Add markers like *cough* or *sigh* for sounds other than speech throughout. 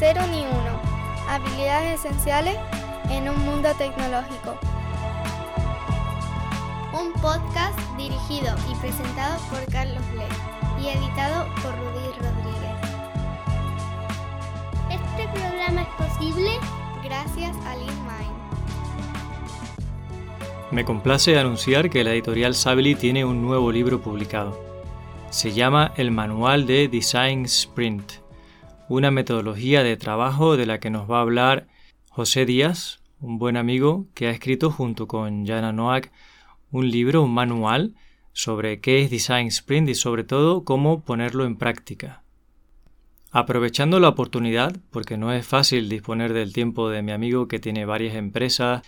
Cero ni uno. Habilidades esenciales en un mundo tecnológico. Un podcast dirigido y presentado por Carlos Lee y editado por Rudy Rodríguez. Este programa es posible gracias a Lean Mind. Me complace anunciar que la editorial Sabely tiene un nuevo libro publicado. Se llama El Manual de Design Sprint, una metodología de trabajo de la que nos va a hablar José Díaz, un buen amigo que ha escrito junto con Jana Noack un libro, un manual sobre qué es Design Sprint y sobre todo cómo ponerlo en práctica. Aprovechando la oportunidad, porque no es fácil disponer del tiempo de mi amigo que tiene varias empresas,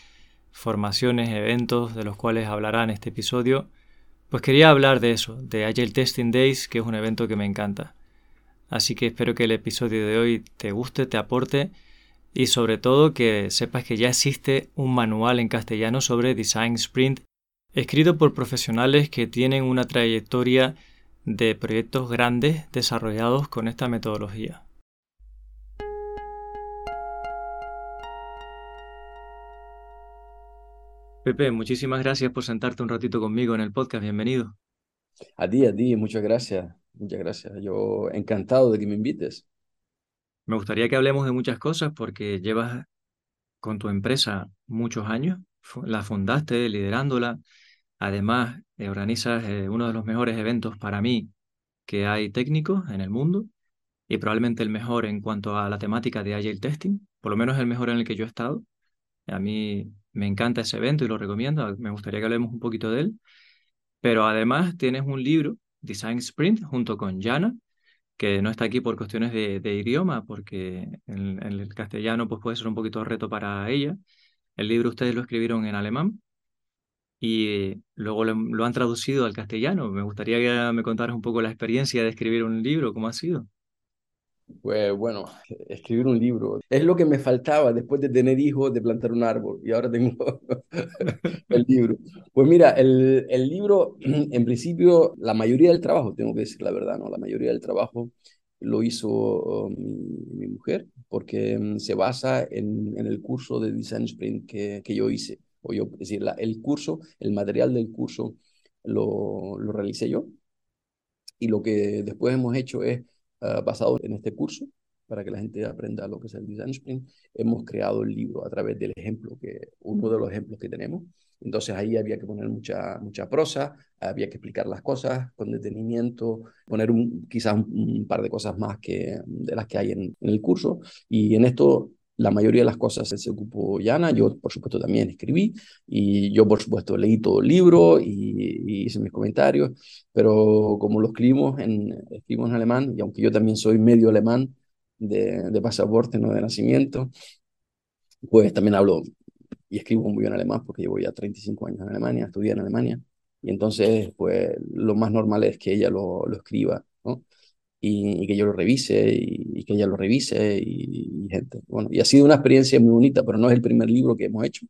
formaciones, eventos de los cuales hablará en este episodio, pues quería hablar de eso, de Agile Testing Days, que es un evento que me encanta. Así que espero que el episodio de hoy te guste, te aporte y sobre todo que sepas que ya existe un manual en castellano sobre Design Sprint escrito por profesionales que tienen una trayectoria de proyectos grandes desarrollados con esta metodología. Pepe, muchísimas gracias por sentarte un ratito conmigo en el podcast. Bienvenido. A ti, a ti, muchas gracias. Muchas gracias. Yo encantado de que me invites. Me gustaría que hablemos de muchas cosas porque llevas con tu empresa muchos años, la fundaste liderándola, además eh, organizas eh, uno de los mejores eventos para mí que hay técnicos en el mundo y probablemente el mejor en cuanto a la temática de Agile Testing, por lo menos el mejor en el que yo he estado. A mí me encanta ese evento y lo recomiendo, me gustaría que hablemos un poquito de él. Pero además tienes un libro, Design Sprint, junto con Jana, que no está aquí por cuestiones de, idioma, porque en, el castellano pues puede ser un poquito reto para ella. El libro ustedes lo escribieron en alemán y luego lo, han traducido al castellano. Me gustaría que me contaras un poco la experiencia de escribir un libro, cómo ha sido. Pues bueno, escribir un libro es lo que me faltaba después de tener hijos, de plantar un árbol y ahora tengo *laughs* el libro. Pues mira, el, el libro, *clears throat* en principio, la mayoría del trabajo, tengo que decir la verdad, ¿no? La mayoría del trabajo lo hizo mi, mujer porque mm, se basa en, en, el curso de Design Sprint que, que yo hice. O yo, es decir, la, el curso, el material del curso lo, lo realicé yo. Y lo que después hemos hecho es Ah, basado en este curso, para que la gente aprenda lo que es el Design Sprint, hemos creado el libro a través del ejemplo, que uno de los ejemplos que tenemos. Entonces ahí había que poner mucha, mucha prosa, había que explicar las cosas con detenimiento, poner un, quizás un, par de cosas más que, de las que hay en el curso. Y en esto la mayoría de las cosas se ocupó Yana, yo por supuesto también escribí y yo por supuesto leí todo el libro y, hice mis comentarios, pero como lo escribimos en, escribimos en alemán y aunque yo también soy medio alemán de, de pasaporte, no de nacimiento, pues también hablo y escribo muy bien alemán porque llevo ya 35 años en Alemania, estudié en Alemania y entonces pues lo más normal es que ella lo, lo escriba, ¿no? Y, que yo lo revise y, que ella lo revise y, gente. Bueno, y ha sido una experiencia muy bonita, pero no es el primer libro que hemos hecho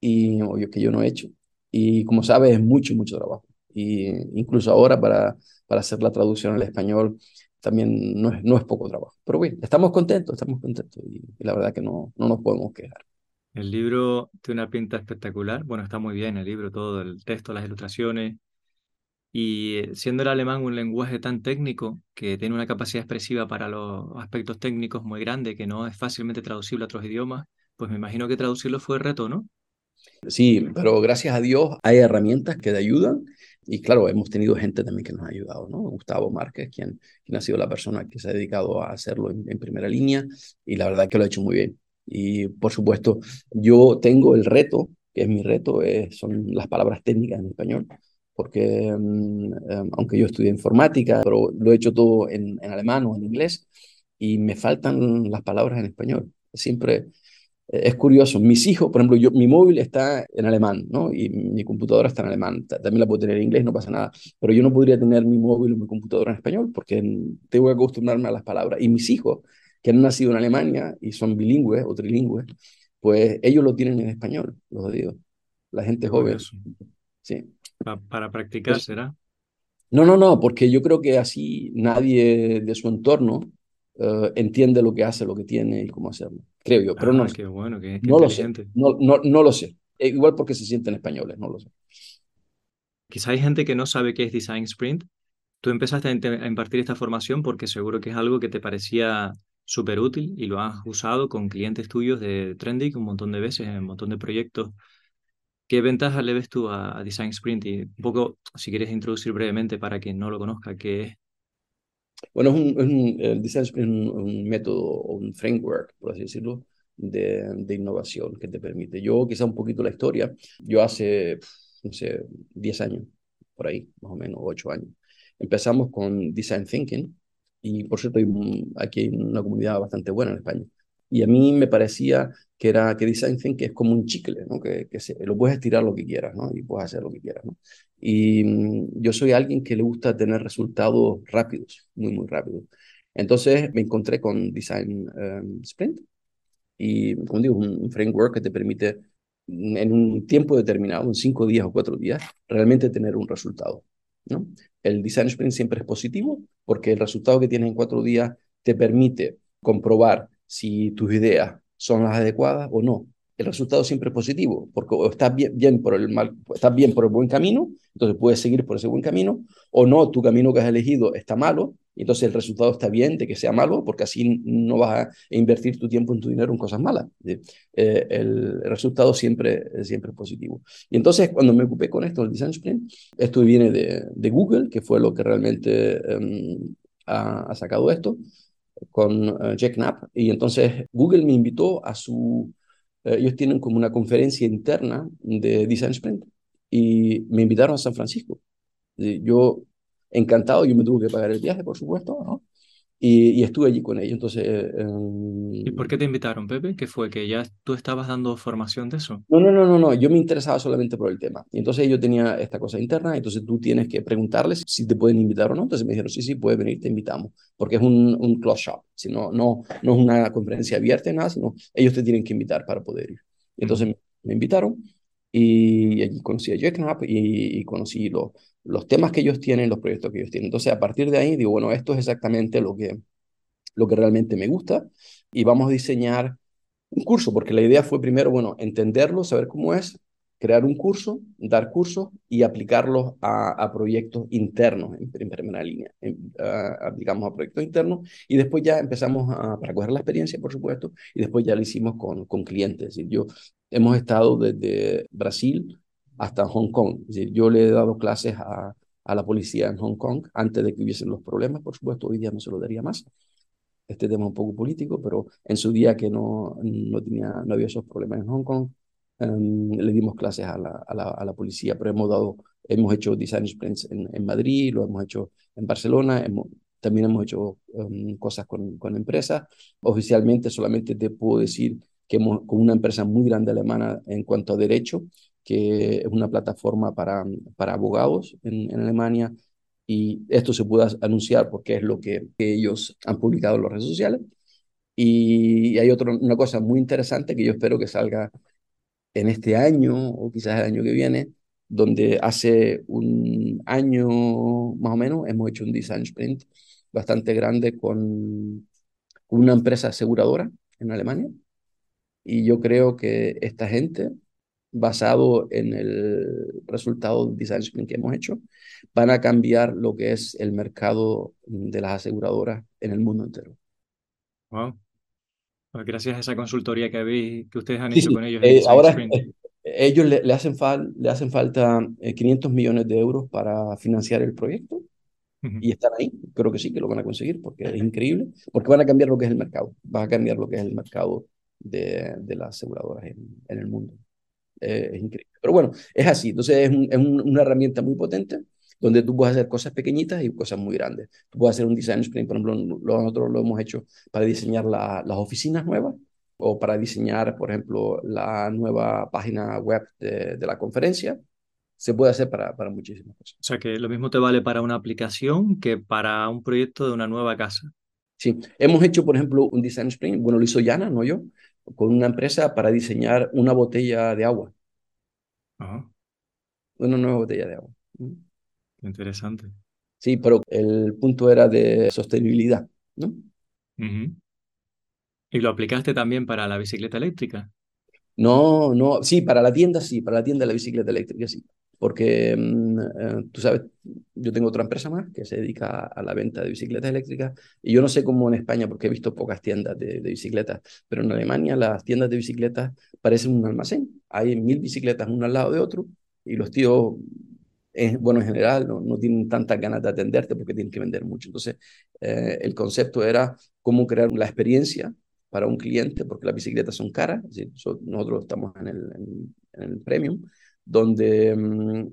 y o que yo no he hecho. Y como sabes, es mucho, mucho trabajo. Y incluso ahora para, para hacer la traducción al español también no es, no es poco trabajo. Pero bueno, estamos contentos, estamos contentos y, la verdad que no, no nos podemos quejar. El libro tiene una pinta espectacular. Bueno, está muy bien el libro, todo el texto, las ilustraciones. Y eh, siendo el alemán un lenguaje tan técnico, que tiene una capacidad expresiva para los aspectos técnicos muy grande, que no es fácilmente traducible a otros idiomas, pues me imagino que traducirlo fue reto, ¿no? Sí, pero gracias a Dios hay herramientas que te ayudan y claro, hemos tenido gente también que nos ha ayudado, ¿no? Gustavo Márquez, quien, quien ha sido la persona que se ha dedicado a hacerlo en, primera línea y la verdad que lo ha hecho muy bien. Y por supuesto, yo tengo el reto, que es mi reto, es, son las palabras técnicas en español porque mm, em, aunque yo estudié informática, pero lo he hecho todo en, en, alemán o en inglés y me faltan las palabras en español. Siempre eh, es curioso. Mis hijos, por ejemplo, yo, mi móvil está en alemán, ¿no? Y mi computadora está en alemán. También la puedo tener en inglés, no pasa nada. Pero yo no podría tener mi móvil o mi computadora en español porque tengo que acostumbrarme a las palabras. Y mis hijos, que han nacido en Alemania y son bilingües o trilingües, pues ellos lo tienen en español, los digo. La gente joven. Sí para practicar, pues ¿será? No, no, no, porque yo creo que así nadie de su entorno eh, entiende lo que hace, lo que tiene y cómo hacerlo. Creo yo, pero no, ah, qué bueno, qué, no lo sé. No, no, no lo sé. Eh, igual porque se sienten españoles, no lo sé. Quizá hay gente que no sabe qué es Design Sprint. Tú empezaste a impartir esta formación porque seguro que es algo que te parecía súper útil y lo has usado con clientes tuyos de Trendy un montón de veces, en un montón de proyectos. ¿Qué ventajas le ves tú a, Design Sprint? Y un poco, si quieres introducir brevemente para quien no lo conozca, ¿qué es? Bueno, es un, el Design Sprint es un, método o un framework, por así decirlo, de, de, innovación que te permite. Yo, quizá un poquito la historia, yo hace, no sé, 10 años, por ahí, más o menos, 8 años, empezamos con Design Thinking, y por cierto, aquí hay una comunidad bastante buena en España. Y a mí me parecía que era que design thinking es como un chicle, ¿no? Que, que se, lo puedes estirar lo que quieras, ¿no? Y puedes hacer lo que quieras, ¿no? Y mm, yo soy alguien que le gusta tener resultados rápidos, muy, muy rápidos. Entonces me encontré con Design em, Sprint y, como digo, un, framework que te permite mm, en un tiempo determinado, en cinco días o cuatro días, realmente tener un resultado, ¿no? El Design Sprint siempre es positivo porque el resultado que tienes en cuatro días te permite comprobar si tus ideas son las adecuadas o no. El resultado siempre es positivo, porque o estás bien, por el mal, estás bien por el buen camino, entonces puedes seguir por ese buen camino, o no, tu camino que has elegido está malo, y entonces el resultado está bien de que sea malo, porque así no vas a invertir tu tiempo en tu dinero en cosas malas. Eh, el resultado siempre, siempre es positivo. Y entonces cuando me ocupé con esto, el Design Sprint, esto viene de, de Google, que fue lo que realmente em, ha, sacado esto con uh, Jack Knapp. Y entonces Google me invitó a su, uh, ellos tienen como una conferencia interna de Design Sprint y me invitaron a San Francisco. Yo, encantado, yo me tuve que pagar el viaje, por supuesto, ¿no? Y, estuve allí con ellos. Entonces, ¿Y por qué te invitaron, Pepe? ¿Qué fue? ¿Que ya tú estabas dando formación de eso? No, no, no, no, no. Yo me interesaba solamente por el tema. Y entonces yo tenía esta cosa interna, entonces tú tienes que preguntarles si te pueden invitar o no. Entonces me dijeron, sí, sí, puedes venir, te invitamos. Porque es un, un close shop. Si no, no, no es una conferencia abierta nada, sino ellos te tienen que invitar para poder ir. Entonces me invitaron y allí conocí a Jack Knapp y, y conocí los los temas que ellos tienen, los proyectos que ellos tienen. Entonces, a partir de ahí, digo, bueno, esto es exactamente lo que, lo que realmente me gusta y vamos a diseñar un curso, porque la idea fue primero, bueno, entenderlo, saber cómo es, crear un curso, dar cursos y aplicarlos a, proyectos internos en, primera línea. aplicamos a proyectos internos y después ya empezamos a, para coger la experiencia, por supuesto, y después ya lo hicimos con, con clientes. yo hemos estado desde Brasil hasta Hong Kong. yo le he dado clases a, a, la policía en Hong Kong antes de que hubiesen los problemas, por supuesto, hoy día no se lo daría más. Este tema es un poco político, pero en su día que no, no, tenía, no había esos problemas en Hong Kong, em, le dimos clases a la, a la, a la, policía, pero hemos, dado, hemos hecho design sprints en, en Madrid, lo hemos hecho en Barcelona, hemos, también hemos hecho um, cosas con, con empresas. Oficialmente solamente te puedo decir que hemos, con una empresa muy grande alemana en cuanto a derecho, que es una plataforma para, para abogados en, en Alemania, y esto se puede anunciar porque es lo que, ellos han publicado en las redes sociales. Y hay otra una cosa muy interesante que yo espero que salga en este año o quizás el año que viene, donde hace un año más o menos hemos hecho un design sprint bastante grande con una empresa aseguradora en Alemania. Y yo creo que esta gente basado en el resultado del design sprint que hemos hecho, van a cambiar lo que es el mercado de las aseguradoras en el mundo entero. Wow. Pues gracias a esa consultoría que, habéis, que ustedes han hecho con ellos. Eh, ahora eh, ellos le, hacen le hacen falta 500 eh, millones de euros para financiar el proyecto y están ahí. Creo que sí, que lo van a conseguir porque es increíble, porque van a cambiar lo que es el mercado, van a cambiar lo que es el mercado de, de las aseguradoras en, en el mundo. Eh, es increíble. Pero bueno, es así. Entonces es, es una herramienta muy potente donde tú puedes hacer cosas pequeñitas y cosas muy grandes. Tú puedes hacer un design sprint, por ejemplo, nosotros lo hemos hecho para diseñar las oficinas nuevas o para diseñar, por ejemplo, la nueva página web de, de la conferencia. Se puede hacer para, para muchísimas cosas. O sea que lo mismo te vale para una aplicación que para un proyecto de una nueva casa. Sí, hemos hecho, por ejemplo, un design sprint, bueno, lo hizo Yana, no yo, con una empresa para diseñar una botella de agua. Una nueva botella de agua. Interesante. Sí, pero el punto era de sostenibilidad, ¿no? ¿Y lo aplicaste también para la bicicleta eléctrica? No, no, sí, para la tienda sí, para la tienda de la bicicleta eléctrica sí. Porque mm, eh, tú sabes, yo tengo otra empresa más que se dedica a, la venta de bicicletas eléctricas y yo no sé cómo en España, porque he visto pocas tiendas de, bicicletas, pero en Alemania las tiendas de bicicletas parecen un almacén. Hay mil bicicletas uno al lado de otro y los tíos bueno, en general no, no, tienen tantas ganas de atenderte porque tienen que vender mucho. Entonces, eh, el concepto era cómo crear la experiencia para un cliente, porque las bicicletas son caras, nosotros estamos en el, en, el premium, donde mm,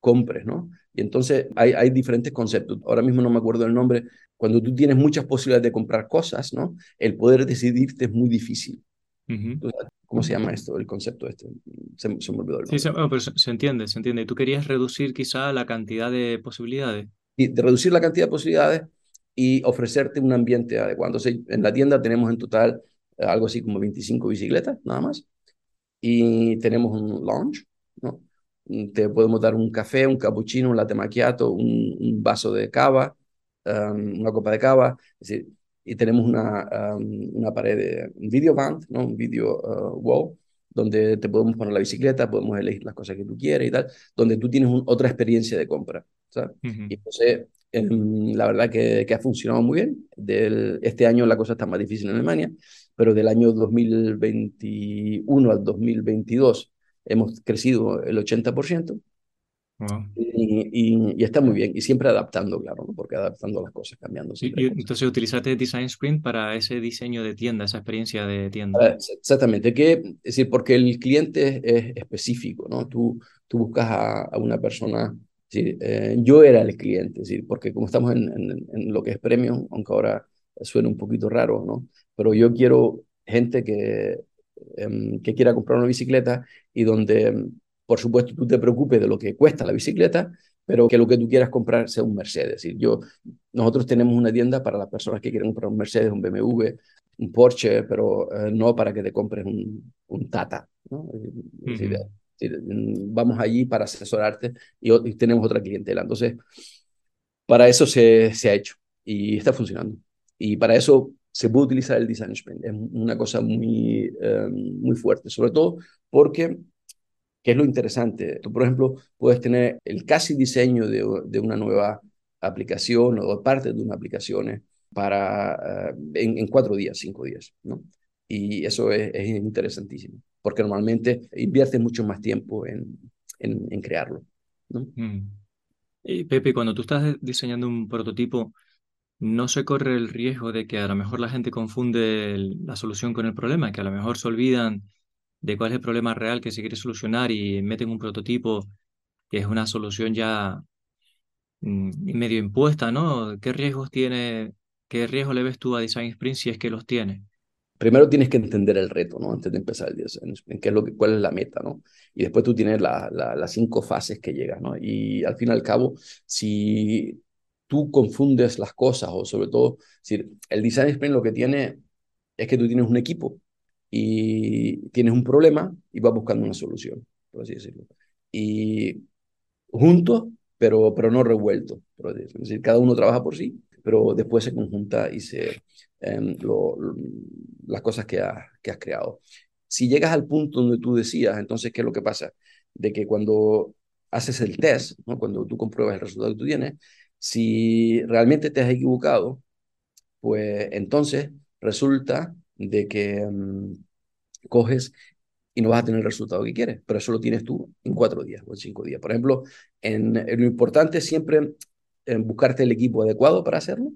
compres, ¿no? Y entonces hay, hay diferentes conceptos. Ahora mismo no me acuerdo el nombre. Cuando tú tienes muchas posibilidades de comprar cosas, ¿no? El poder decidirte es muy difícil. ¿Cómo se llama esto, el concepto este? Se, me olvidó el. Sí, se, pero se, entiende, se entiende. ¿Tú querías reducir quizá la cantidad de posibilidades? Y de reducir la cantidad de posibilidades y ofrecerte un ambiente adecuado. Entonces, en la tienda tenemos en total eh, algo así como 25 bicicletas, nada más. Y tenemos un lounge, ¿no? Te podemos dar un café, un cappuccino, un latte macchiato, un, un vaso de cava, um, una copa de cava. Es decir, y tenemos una, una pared de un video band, ¿no? un video uh, wall, donde te podemos poner la bicicleta, podemos elegir las cosas que tú quieres y tal, donde tú tienes otra experiencia de compra. ¿sabes? Y entonces, em, la verdad que, que, ha funcionado muy bien. Del, este año la cosa está más difícil en Alemania, pero del año 2021 al 2022 hemos crecido el 80%. Y, está muy bien, y siempre adaptando, claro, porque adaptando las cosas, cambiando. Y, entonces utilizaste Design Sprint para ese diseño de tienda, esa experiencia de tienda. Exactamente, que, es decir, porque el cliente es específico, ¿no? Tú, tú buscas a, una persona, eh, yo era el cliente, es decir, porque como estamos en, en, lo que es premium, aunque ahora suena un poquito raro, ¿no? Pero yo quiero gente que, em, que quiera comprar una bicicleta y donde por supuesto, tú te preocupes de lo que cuesta la bicicleta, pero que lo que tú quieras comprar sea un Mercedes. Es decir, yo, nosotros tenemos una tienda para las personas que quieren comprar un Mercedes, un BMW, un Porsche, pero eh, no para que te compres un, un Tata. ¿no? vamos allí para asesorarte y, tenemos otra clientela. Entonces, para eso se, se ha hecho y está funcionando. Y para eso se puede utilizar el Design Sprint. Es una cosa muy, eh, muy fuerte, sobre todo porque ¿Qué es lo interesante? Tú, por ejemplo, puedes tener el casi diseño de, de una nueva aplicación o parte de una aplicación para, eh, en, cuatro días, cinco días, ¿no? Y eso es, interesantísimo, porque normalmente inviertes mucho más tiempo en, en, crearlo, ¿no? Mm. Y Pepe, cuando tú estás diseñando un prototipo, ¿no se corre el riesgo de que a lo mejor la gente confunde la solución con el problema, que a lo mejor se olvidan de cuál es el problema real que se quiere solucionar y meten un prototipo que es una solución ya mm, medio impuesta, ¿no? ¿Qué riesgos tiene, qué riesgo le ves tú a Design Sprint si es que los tiene? Primero tienes que entender el reto, ¿no? Antes de empezar el Design Sprint, qué es lo que, cuál es la meta, ¿no? Y después tú tienes la, las cinco fases que llegas, ¿no? Y al fin y al cabo, si tú confundes las cosas o sobre todo, si el Design Sprint lo que tiene es que tú tienes un equipo y tienes un problema y vas buscando una solución, por así decirlo. Y juntos, pero, pero no revueltos. Es decir, cada uno trabaja por sí, pero después se conjunta y se em, las cosas que, que has creado. Si llegas al punto donde tú decías, entonces, ¿qué es lo que pasa? De que cuando haces el test, ¿no? cuando tú compruebas el resultado que tú tienes, si realmente te has equivocado, pues entonces resulta de que mm, coges y no vas a tener el resultado que quieres, pero eso lo tienes tú en cuatro días o en cinco días. Por ejemplo, en, lo importante es siempre en buscarte el equipo adecuado para hacerlo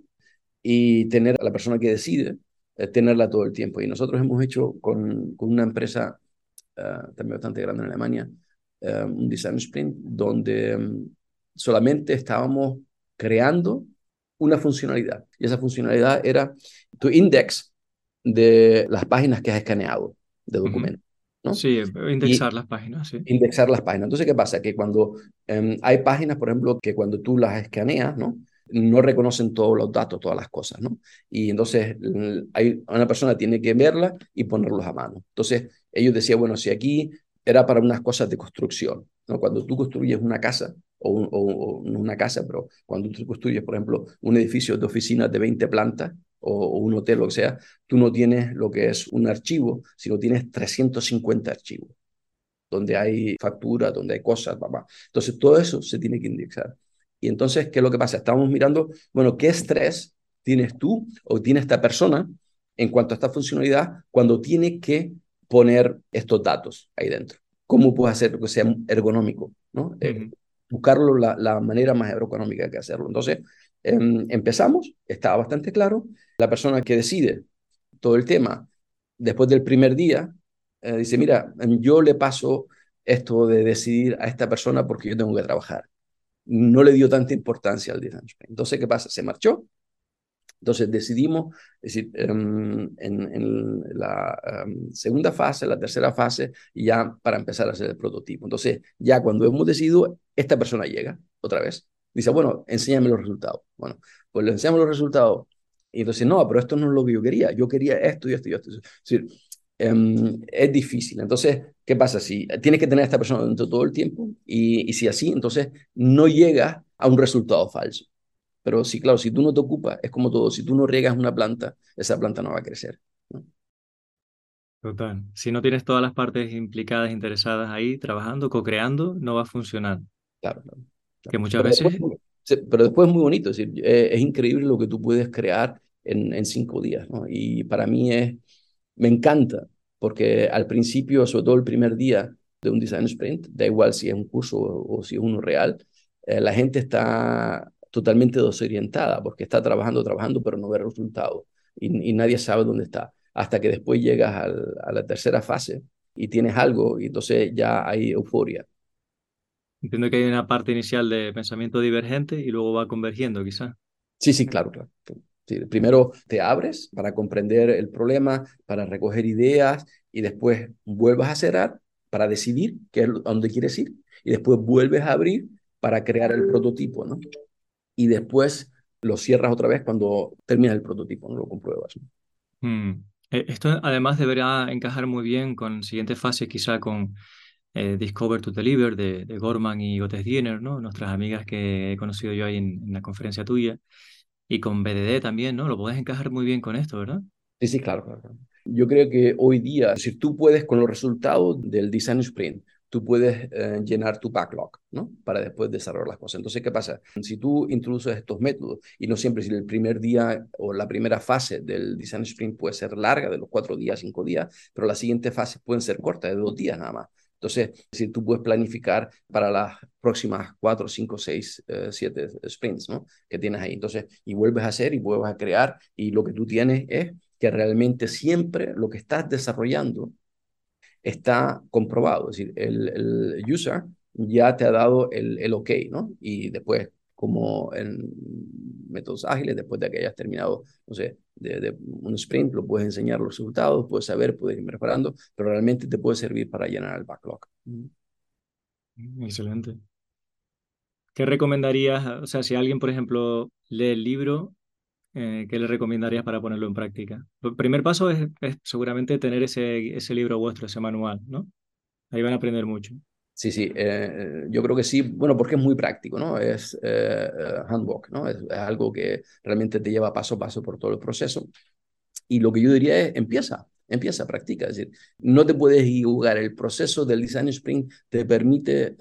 y tener a la persona que decide, eh, tenerla todo el tiempo. Y nosotros hemos hecho con, con una empresa uh, también bastante grande en Alemania, un design sprint, donde um, solamente estábamos creando una funcionalidad. Y esa funcionalidad era tu index de las páginas que has escaneado de documentos. ¿no? Sí, indexar las páginas, sí. Indexar las páginas. Entonces, ¿qué pasa? Que cuando em, hay páginas, por ejemplo, que cuando tú las escaneas, ¿no? no reconocen todos los datos, todas las cosas, ¿no? Y entonces hay, una persona tiene que verla y ponerlos a mano. Entonces, ellos decían, bueno, si aquí era para unas cosas de construcción, ¿no? Cuando tú construyes una casa, o, no una casa, pero cuando tú construyes, por ejemplo, un edificio de oficinas de 20 plantas, o, un hotel, lo que sea, tú no tienes lo que es un archivo, sino tienes 350 archivos, donde hay facturas, donde hay cosas, papá. Entonces, todo eso se tiene que indexar. Y entonces, ¿qué es lo que pasa? Estamos mirando, bueno, ¿qué estrés tienes tú o tiene esta persona en cuanto a esta funcionalidad cuando tiene que poner estos datos ahí dentro? ¿Cómo puedes hacer que sea ergonómico? ¿no? Eh, buscarlo la, la, manera más ergonómica que hacerlo. Entonces, em, empezamos, estaba bastante claro. La persona que decide todo el tema, después del primer día, eh, dice, mira, yo le paso esto de decidir a esta persona porque yo tengo que trabajar. No le dio tanta importancia al design Entonces, ¿qué pasa? Se marchó entonces decidimos, es decir, em, en, la em, segunda fase, la tercera fase, ya para empezar a hacer el prototipo. Entonces, ya cuando hemos decidido, esta persona llega otra vez. Dice, bueno, enséñame los resultados. Bueno, pues le enseñamos los resultados. Y entonces, no, pero esto no es lo que yo quería. Yo quería esto y esto y esto. Es decir, em, es difícil. Entonces, ¿qué pasa? Si tienes que tener a esta persona dentro todo el tiempo y, y si así, entonces no llega a un resultado falso. Pero sí, claro, si tú no te ocupas, es como todo, si tú no riegas una planta, esa planta no va a crecer. Total. Si no tienes todas las partes implicadas, interesadas ahí, trabajando, co-creando, no va a funcionar. Claro, Que muchas veces... pero después es muy bonito, es, decir, eh, es, increíble lo que tú puedes crear en, en cinco días, ¿no? Y para mí es, me encanta, porque al principio, sobre todo el primer día de un design sprint, da igual si es un curso o, si es uno real, eh, la gente está totalmente desorientada porque está trabajando, trabajando, pero no ve resultados y, nadie sabe dónde está. Hasta que después llegas a la tercera fase y tienes algo y entonces ya hay euforia. Entiendo que hay una parte inicial de pensamiento divergente y luego va convergiendo, quizá. Sí, sí, claro, claro. primero te abres para comprender el problema, para recoger ideas y después vuelvas a cerrar para decidir qué a dónde quieres ir y después vuelves a abrir para crear el prototipo, ¿no? Y después lo cierras otra vez cuando terminas el prototipo, no lo compruebas. Hmm. Eh, esto además deberá encajar muy bien con siguiente fase, quizá con eh, Discover to Deliver de, de, Gorman y Otis Diener, ¿no? nuestras amigas que he conocido yo ahí en, la conferencia tuya, y con BDD también, ¿no? Lo puedes encajar muy bien con esto, ¿verdad? Sí, sí, claro, claro. Yo creo que hoy día, si tú puedes con los resultados del Design Sprint, tú puedes eh, llenar tu backlog, ¿no? Para después desarrollar las cosas. Entonces, ¿qué pasa? Si tú introduces estos métodos, y no siempre, si el primer día o la primera fase del design sprint puede ser larga, de los cuatro días, cinco días, pero las siguientes fases pueden ser cortas, de dos días nada más. Entonces, si tú puedes planificar para las próximas cuatro, cinco, seis, eh, siete sprints, ¿no? Que tienes ahí. Entonces, y vuelves a hacer y vuelves a crear, y lo que tú tienes es que realmente siempre lo que estás desarrollando está comprobado. Es decir, el, el user ya te ha dado el, el, OK, ¿no? Y después, como en métodos ágiles, después de que hayas terminado, no sé, de, un sprint, lo puedes enseñar los resultados, puedes saber, puedes ir preparando, pero realmente te puede servir para llenar el backlog. Mm, excelente. ¿Qué recomendarías? O sea, si alguien, por ejemplo, lee el libro eh, ¿qué le recomendarías para ponerlo en práctica? El primer paso es, seguramente tener ese, ese libro vuestro, ese manual, ¿no? Ahí van a aprender mucho. Sí, sí, eh, yo creo que sí, bueno, porque es muy práctico, ¿no? Es eh, handbook, ¿no? Es, algo que realmente te lleva paso a paso por todo el proceso. Y lo que yo diría es, empieza, empieza, practica. Es decir, no te puedes jugar, el proceso del design sprint te permite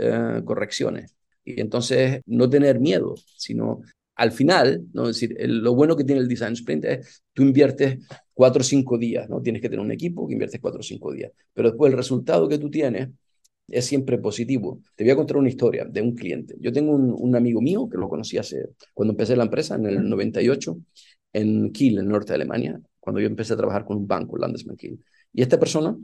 correcciones. Y entonces no tener miedo, sino al final, ¿no? Es decir, lo bueno que tiene el Design Sprint es tú inviertes cuatro o cinco días, ¿no? Tienes que tener un equipo que inviertes cuatro o cinco días, pero después el resultado que tú tienes es siempre positivo. Te voy a contar una historia de un cliente. Yo tengo un, amigo mío que lo conocí hace, cuando empecé la empresa, en el 98, en Kiel, en el norte de Alemania, cuando yo empecé a trabajar con un banco, Landesman Kiel. Y esta persona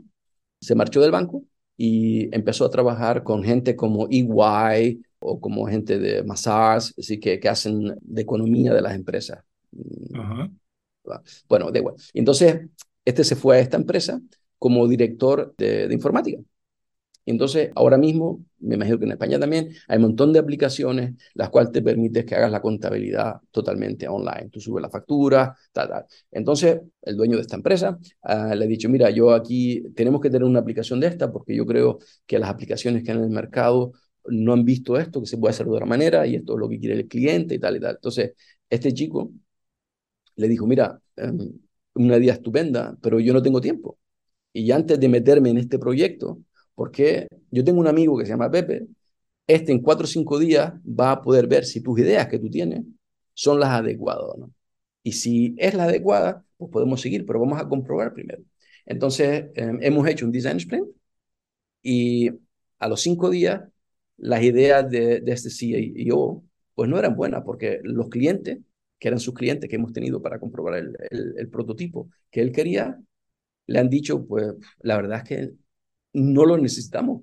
se marchó del banco y empezó a trabajar con gente como EY, o como gente de Massage, así que, que hacen de economía de las empresas. Bueno, da igual. Entonces, este se fue a esta empresa como director de, de informática. Entonces, ahora mismo, me imagino que en España también, hay un montón de aplicaciones las cuales te permiten que hagas la contabilidad totalmente online. Tú subes la factura, tal, tal. Entonces, el dueño de esta empresa uh, le ha dicho, mira, yo aquí tenemos que tener una aplicación de esta porque yo creo que las aplicaciones que hay en el mercado no han visto esto, que se puede hacer de otra manera y esto es lo que quiere el cliente y tal y tal. Entonces, este chico le dijo, mira, em, una idea estupenda, pero yo no tengo tiempo. Y antes de meterme en este proyecto, porque yo tengo un amigo que se llama Pepe, este en cuatro o cinco días va a poder ver si tus ideas que tú tienes son las adecuadas no. Y si es la adecuada, pues podemos seguir, pero vamos a comprobar primero. Entonces, em, hemos hecho un design sprint y a los cinco días, las ideas de, de este CEO pues no eran buenas porque los clientes, que eran sus clientes que hemos tenido para comprobar el, el, prototipo que él quería, le han dicho, pues la verdad es que no lo necesitamos.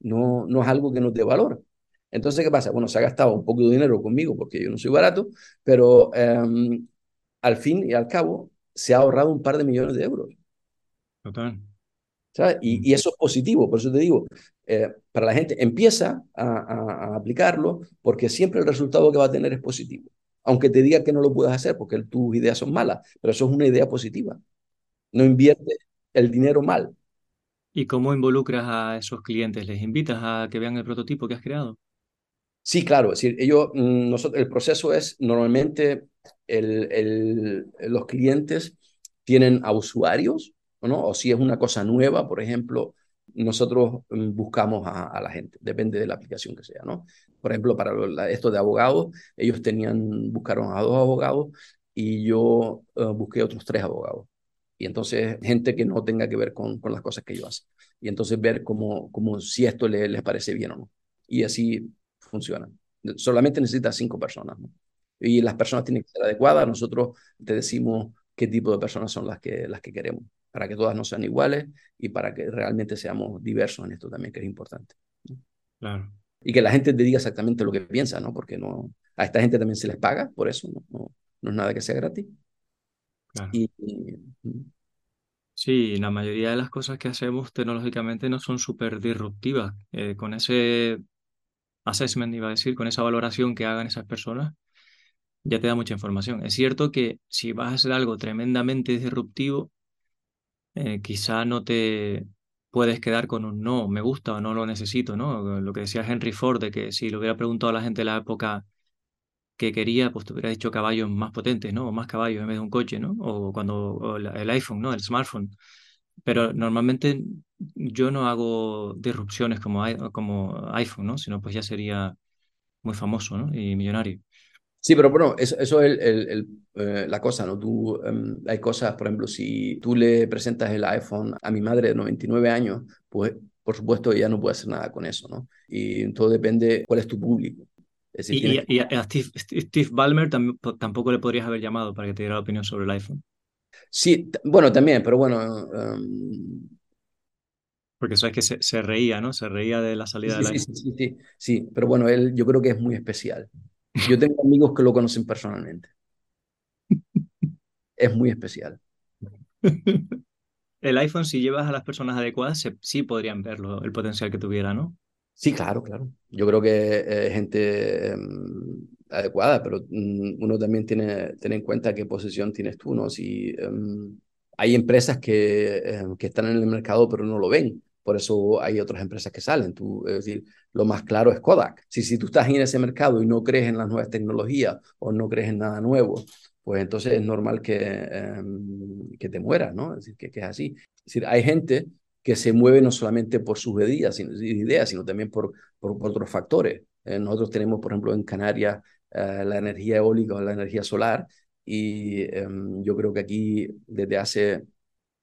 No, no es algo que nos dé valor. Entonces, ¿qué pasa? Bueno, se ha gastado un poco de dinero conmigo porque yo no soy barato, pero em, al fin y al cabo se ha ahorrado un par de millones de euros. Total. Y, y, eso es positivo, por eso te digo, eh, para la gente empieza a, aplicarlo porque siempre el resultado que va a tener es positivo. Aunque te diga que no lo puedas hacer porque tus ideas son malas, pero eso es una idea positiva. No invierte el dinero mal. ¿Y cómo involucras a esos clientes? ¿Les invitas a que vean el prototipo que has creado? Sí, claro. Es decir, ellos, mm, nosotros, el proceso es normalmente el, el, los clientes tienen a usuarios, ¿no? O si es una cosa nueva, por ejemplo, nosotros mm, buscamos a, la gente, depende de la aplicación que sea, ¿no? Por ejemplo, para esto de abogados, ellos tenían, buscaron a dos abogados y yo eh, busqué otros tres abogados. Y entonces, gente que no tenga que ver con, con las cosas que yo hago. Y entonces ver cómo, cómo si esto le, les parece bien o no. Y así funciona. Solamente necesitas cinco personas. Y las personas tienen que ser adecuadas. Nosotros te decimos qué tipo de personas son las que, las que queremos para que todas no sean iguales y para que realmente seamos diversos en esto también, que es importante. Claro. Y que la gente te diga exactamente lo que piensa, ¿no? Porque no, a esta gente también se les paga por eso, no, no, es nada que sea gratis. Claro. Y, Sí, la mayoría de las cosas que hacemos tecnológicamente no son súper disruptivas. Eh, con ese assessment, iba a decir, con esa valoración que hagan esas personas, ya te da mucha información. Es cierto que si vas a hacer algo tremendamente disruptivo, eh, quizá no te puedes quedar con un no, me gusta o no lo necesito, ¿no? Lo que decía Henry Ford, de que si le hubiera preguntado a la gente de la época qué quería, pues te hubiera dicho caballos más potentes, ¿no? O más caballos en vez de un coche, ¿no? O cuando el iPhone, ¿no? El smartphone. Pero normalmente yo no hago disrupciones como, como iPhone, ¿no? Sino pues ya sería muy famoso, ¿no? Y millonario. Sí, pero bueno, eso, eso es el, el, eh, la cosa, ¿no? Tú, em, hay cosas, por ejemplo, si tú le presentas el iPhone a mi madre de 99 años, pues por supuesto ella no puede hacer nada con eso, ¿no? Y todo depende cuál es tu público. y, y, a Steve, Steve Ballmer tampoco le podrías haber llamado para que te diera la opinión sobre el iPhone. Sí, bueno, también, pero bueno... Um... Porque sabes que se, se, reía, ¿no? Se reía de la salida sí, del sí, Sí, sí, sí, pero bueno, él yo creo que es muy especial. Yo tengo amigos que lo conocen personalmente. Es muy especial. *laughs* El iPhone, si llevas a las personas adecuadas, sí podrían verlo, el potencial que tuviera, ¿no? Sí, claro, claro. Yo creo que es gente em, adecuada, pero mm, uno también tiene, tiene en cuenta qué posición tienes tú, ¿no? Si em, hay empresas que, em, que están en el mercado pero no lo ven. Por eso hay otras empresas que salen. Tú, es decir, lo más claro es Kodak. Si, si tú estás en ese mercado y no crees en las nuevas tecnologías o no crees en nada nuevo, pues entonces es normal que, em, que te mueras, ¿no? Es decir, que, que, es así. Es decir, hay gente que se mueve no solamente por sus ideas, sino, ideas, sino también por, por, otros factores. Eh, nosotros tenemos, por ejemplo, en Canarias eh, la energía eólica o la energía solar y em, yo creo que aquí desde hace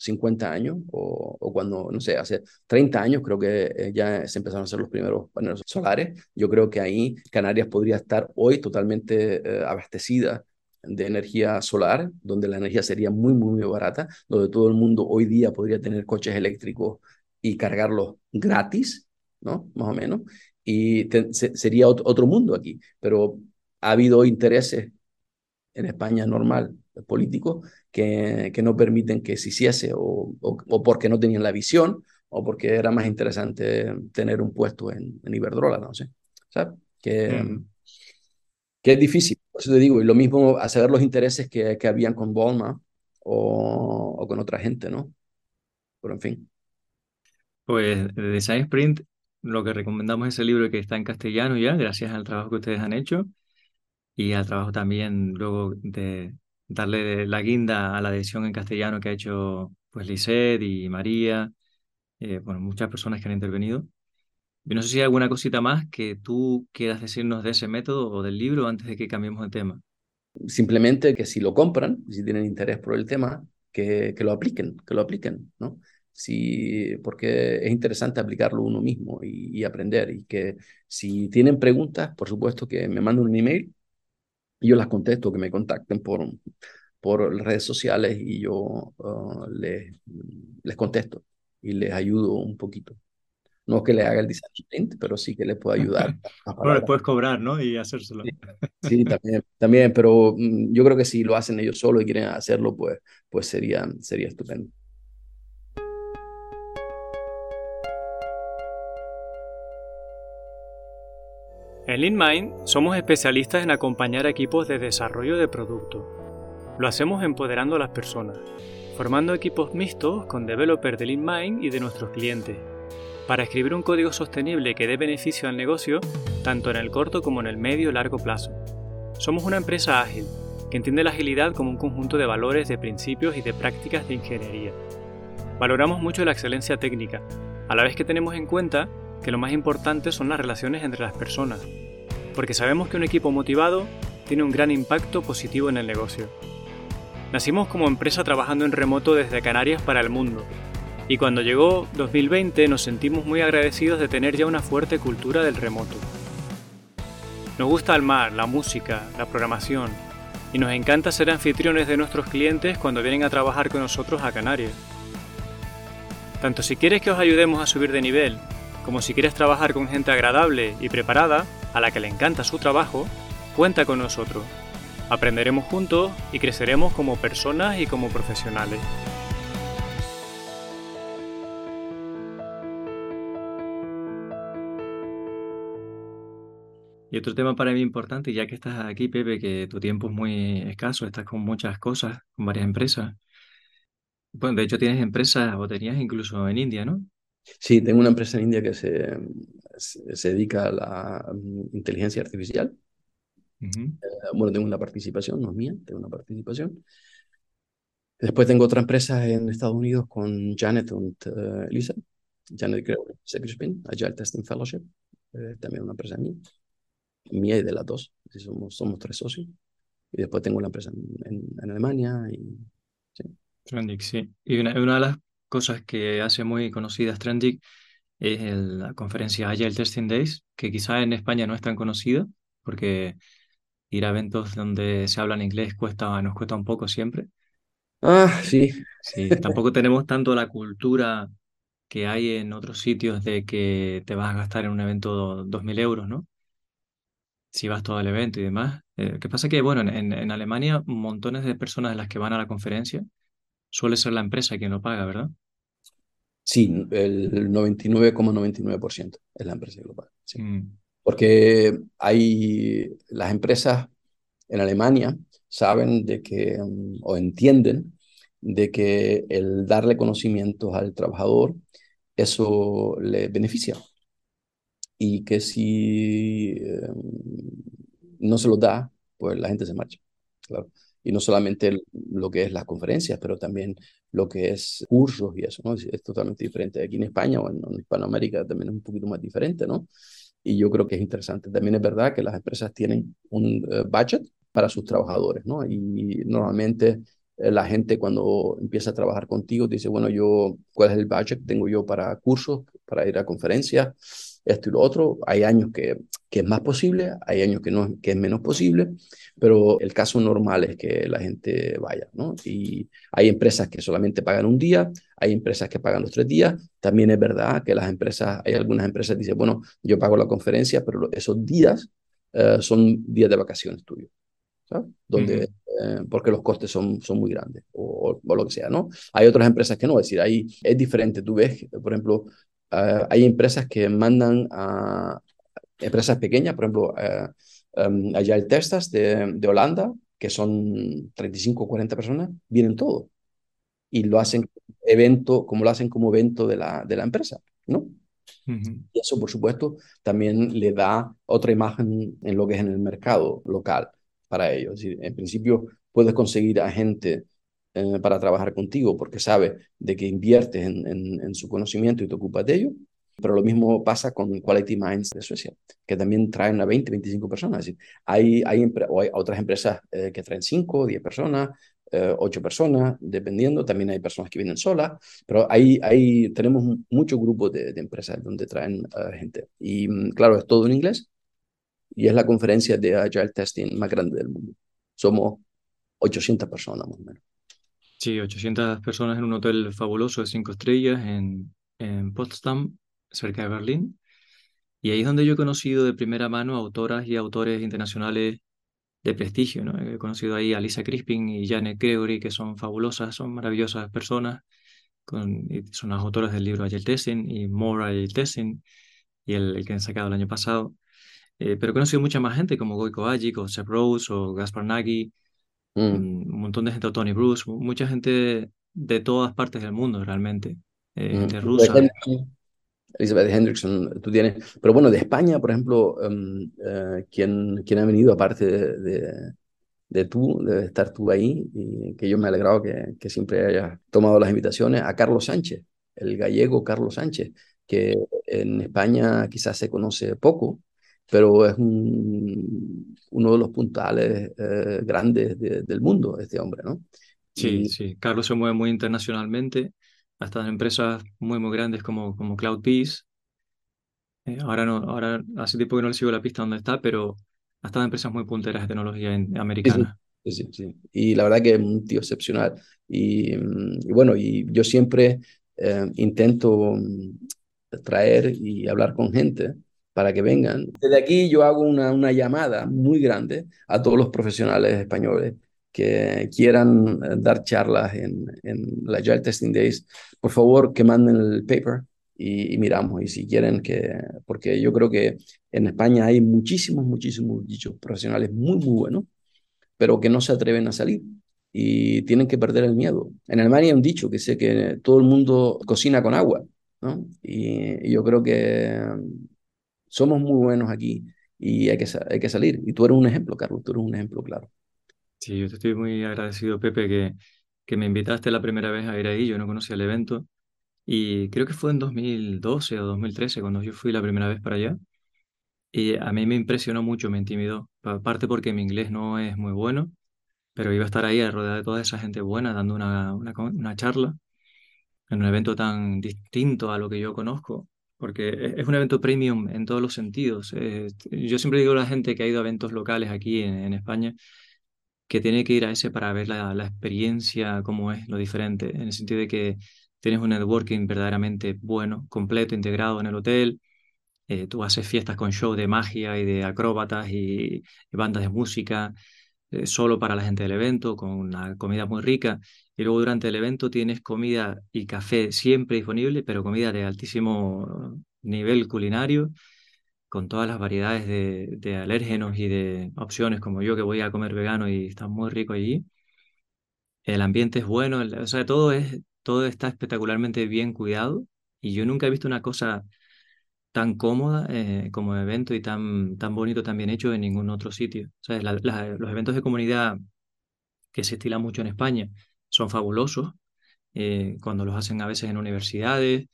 50 años o, cuando, no sé, hace 30 años creo que eh, ya se empezaron a hacer los primeros paneles solares. Yo creo que ahí Canarias podría estar hoy totalmente eh, abastecida de energía solar, donde la energía sería muy, muy, muy barata, donde todo el mundo hoy día podría tener coches eléctricos y cargarlos gratis, ¿no? Más o menos. Y sería otro mundo aquí. Pero ha habido intereses en España normal, políticos, que, que no permiten que se hiciese o, o, porque no tenían la visión o porque era más interesante tener un puesto en, en Iberdrola, no sé. ¿Sabes? Que, mm. que es difícil, por eso te digo, y lo mismo a saber los intereses que, que habían con Bolma o, o con otra gente, ¿no? Pero en fin. Pues de Design Sprint, lo que recomendamos es el libro que está en castellano ya, gracias al trabajo que ustedes han hecho y al trabajo también luego de, darle la guinda a la edición en castellano que ha hecho pues Lisette y María, eh, bueno, muchas personas que han intervenido. Yo no sé si hay alguna cosita más que tú quieras decirnos de ese método o del libro antes de que cambiemos de tema. Simplemente que si lo compran, si tienen interés por el tema, que, que lo apliquen, que lo apliquen, ¿no? Si, porque es interesante aplicarlo uno mismo y, aprender. Y que si tienen preguntas, por supuesto que me manden un email yo las contesto, que me contacten por, por redes sociales y yo uh, les, les contesto y les ayudo un poquito. No que le haga el design pero sí que le puedo ayudar. *laughs* bueno, le puedes cobrar, ¿no? Y hacérselo. Sí, también, también, pero mm, yo creo que si lo hacen ellos solos y quieren hacerlo, pues, pues sería, sería estupendo. En LeanMind somos especialistas en acompañar equipos de desarrollo de producto. Lo hacemos empoderando a las personas, formando equipos mixtos con developers de LeanMind y de nuestros clientes para escribir un código sostenible que dé beneficio al negocio tanto en el corto como en el medio y largo plazo. Somos una empresa ágil, que entiende la agilidad como un conjunto de valores, de principios y de prácticas de ingeniería. Valoramos mucho la excelencia técnica, a la vez que tenemos en cuenta que lo más importante son las relaciones entre las personas, porque sabemos que un equipo motivado tiene un gran impacto positivo en el negocio. Nacimos como empresa trabajando en remoto desde Canarias para el mundo, y cuando llegó 2020 nos sentimos muy agradecidos de tener ya una fuerte cultura del remoto. Nos gusta el mar, la música, la programación y nos encanta ser anfitriones de nuestros clientes cuando vienen a trabajar con nosotros a Canarias. Tanto si quieres que os ayudemos a subir de nivel, como si quieres trabajar con gente agradable y preparada, a la que le encanta su trabajo, cuenta con nosotros. Aprenderemos juntos y creceremos como personas y como profesionales. Y otro tema para mí importante, ya que estás aquí, Pepe, que tu tiempo es muy escaso, estás con muchas cosas, con varias empresas. Bueno, de hecho tienes empresas o tenías incluso en India, ¿no? Sí, tengo una empresa en India que se, se, dedica a la mm, inteligencia artificial. Eh, bueno, tengo una participación, no es mía, tengo una participación. Después tengo otra empresa en Estados Unidos con Janet y uh, Lisa. Janet Secretspin, Agile Testing Fellowship, eh, también una empresa mía mía y de las dos. Somos, somos tres socios. Y después tengo una empresa en, en, Alemania. Y, sí. Sí. Y una, una, de las cosas que hace muy conocida Trendic es la conferencia Agile Testing Days, que quizá en España no es tan conocida, porque ir a eventos donde se habla en inglés cuesta, nos cuesta un poco siempre. Ah, sí. Sí, tampoco tenemos tanto la cultura que hay en otros sitios de que te vas a gastar en un evento 2.000 euros, ¿no? si vas todo el evento y demás. Eh, ¿Qué pasa que, bueno, en, en, Alemania, montones de personas de las que van a la conferencia suele ser la empresa quien lo paga, ¿verdad? Sí, el 99,99% es la empresa lo paga. Mm. Porque hay las empresas en Alemania saben de que, mm, o entienden de que el darle conocimientos al trabajador, eso le beneficia y que si em, no se lo da, pues la gente se marcha. Claro. Y no solamente lo que es las conferencias, pero también lo que es cursos y eso, ¿no? Es, totalmente diferente. Aquí en España o en, Hispanoamérica también es un poquito más diferente, ¿no? Y yo creo que es interesante. También es verdad que las empresas tienen un eh, budget para sus trabajadores, ¿no? Y normalmente eh, la gente cuando empieza a trabajar contigo dice, bueno, yo, ¿cuál es el budget? Tengo yo para cursos, para ir a conferencias, esto y lo otro. Hay años que, que es más posible, hay años que, no, que es menos posible, pero el caso normal es que la gente vaya, ¿no? Y hay empresas que solamente pagan un día, hay empresas que pagan los tres días. También es verdad que las empresas, hay algunas empresas que dicen, bueno, yo pago la conferencia, pero esos días eh, son días de vacaciones tuyos. ¿sabes? Donde, eh, porque los costes son, son muy grandes o, o, lo que sea, ¿no? Hay otras empresas que no, es decir, ahí es diferente. Tú ves, por ejemplo, Ah, hay empresas que mandan a empresas pequeñas, por ejemplo, uh, um, allá el Testas de, de, Holanda, que son 35 o 40 personas, vienen todos y lo hacen evento, como lo hacen como evento de la, de la empresa, ¿no? Y eso, por supuesto, también le da otra imagen en lo que es en el mercado local para ellos. en principio, puedes conseguir a gente eh, para trabajar contigo porque sabe de que inviertes en, en, su conocimiento y te ocupas de ello. Pero lo mismo pasa con Quality Minds de Suecia, que también traen a 20, 25 personas. hay, hay, hay otras empresas eh, que traen 5, 10 personas, eh, 8 personas, dependiendo. También hay personas que vienen solas, pero ahí, ahí tenemos muchos grupos de, de, empresas donde traen gente. Y mm, claro, es todo en inglés y es la conferencia de Agile Testing más grande del mundo. Somos 800 personas más o menos. Sí, 800 personas en un hotel fabuloso de cinco estrellas en, en Potsdam, cerca de Berlín. Y ahí es donde yo he conocido de primera mano autoras y autores internacionales de prestigio. ¿no? He conocido ahí a Lisa Crispin y Janet Gregory, que son fabulosas, son maravillosas personas. Con, son las autoras del libro Agile Testing y More Agile Testing, y el, el, que han sacado el año pasado. Eh, pero he conocido mucha más gente, como Goiko Ajic, o Seb Rose, o Gaspar Nagy, Mm. un montón de gente, Tony Bruce, mucha gente de todas partes del mundo realmente, eh, mm. de rusa. Elizabeth Hendrickson, tú tienes, pero bueno, de España, por ejemplo, um, uh, ¿quién, ¿quién, ha venido aparte de, de, de, tú, de estar tú ahí? Y que yo me he alegrado que, que siempre hayas tomado las invitaciones, a Carlos Sánchez, el gallego Carlos Sánchez, que en España quizás se conoce poco, pero es uno de los puntales eh, grandes del mundo, este hombre, ¿no? Sí, sí. Carlos se mueve muy internacionalmente, hasta en empresas muy, muy grandes como, como CloudPeace. Eh, ahora, no, ahora hace tiempo que no le sigo la pista donde está, pero ha estado en empresas muy punteras de tecnología americana. Sí, sí, sí, Y la verdad que es un tío excepcional. Y, y bueno, y yo siempre eh, intento mm, traer y hablar con gente para que vengan. Desde aquí yo hago una, una llamada muy grande a todos los profesionales españoles que quieran eh, dar charlas en, en la Agile Testing Days, por favor que manden el paper y, miramos. Y si quieren que, porque yo creo que en España hay muchísimos, muchísimos dichos profesionales muy, muy buenos, pero que no se atreven a salir y tienen que perder el miedo. En Alemania hay un dicho que dice que todo el mundo cocina con agua, ¿no? y yo creo que somos muy buenos aquí y hay que, hay que salir. Y tú eres un ejemplo, Carlos, tú eres un ejemplo claro. Sí, yo te estoy muy agradecido, Pepe, que, que me invitaste la primera vez a ir ahí. Yo no conocía el evento y creo que fue en 2012 o 2013 cuando yo fui la primera vez para allá. Y a mí me impresionó mucho, me intimidó. Aparte porque mi inglés no es muy bueno, pero iba a estar ahí rodeado de toda esa gente buena dando una, una, una charla en un evento tan distinto a lo que yo conozco porque es un evento premium en todos los sentidos. Yo siempre digo a la gente que ha ido a eventos locales aquí en, España que tiene que ir a ese para ver la, la, experiencia, cómo es lo diferente, en el sentido de que tienes un networking verdaderamente bueno, completo, integrado en el hotel. Eh, tú haces fiestas con show de magia y de acróbatas y, bandas de música, eh, solo para la gente del evento, con una comida muy rica. Y luego durante el evento tienes comida y café siempre disponible, pero comida de altísimo nivel culinario, con todas las variedades de, de alérgenos y de opciones, como yo que voy a comer vegano y está muy rico allí. El ambiente es bueno, o sea, todo, es, todo está espectacularmente bien cuidado y yo nunca he visto una cosa tan cómoda eh, como evento y tan, tan bonito, tan bien hecho en ningún otro sitio. O los eventos de comunidad que se estilan mucho en España, son fabulosos, eh, cuando los hacen a veces en universidades,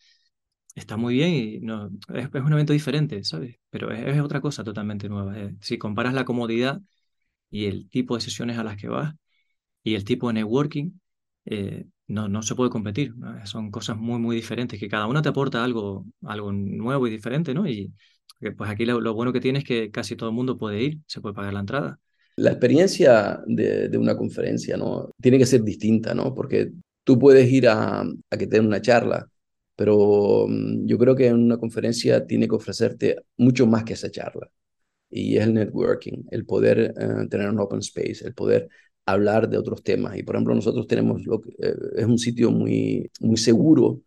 está muy bien y no, es, un evento diferente, ¿sabes? Pero es, otra cosa totalmente nueva. Eh, si comparas la comodidad y el tipo de sesiones a las que vas y el tipo de networking, eh, no, no se puede competir. Son cosas muy, muy diferentes, que cada una te aporta algo, algo nuevo y diferente, ¿no? Y pues aquí lo, lo bueno que tiene es que casi todo el mundo puede ir, se puede pagar la entrada. La experiencia de, una conferencia ¿no? tiene que ser distinta, ¿no? porque tú puedes ir a, que te den una charla, pero mm, yo creo que en una conferencia tiene que ofrecerte mucho más que esa charla. Y es el networking, el poder eh, tener un open space, el poder hablar de otros temas. Y por ejemplo, nosotros tenemos, lo que, eh, es un sitio muy, muy seguro,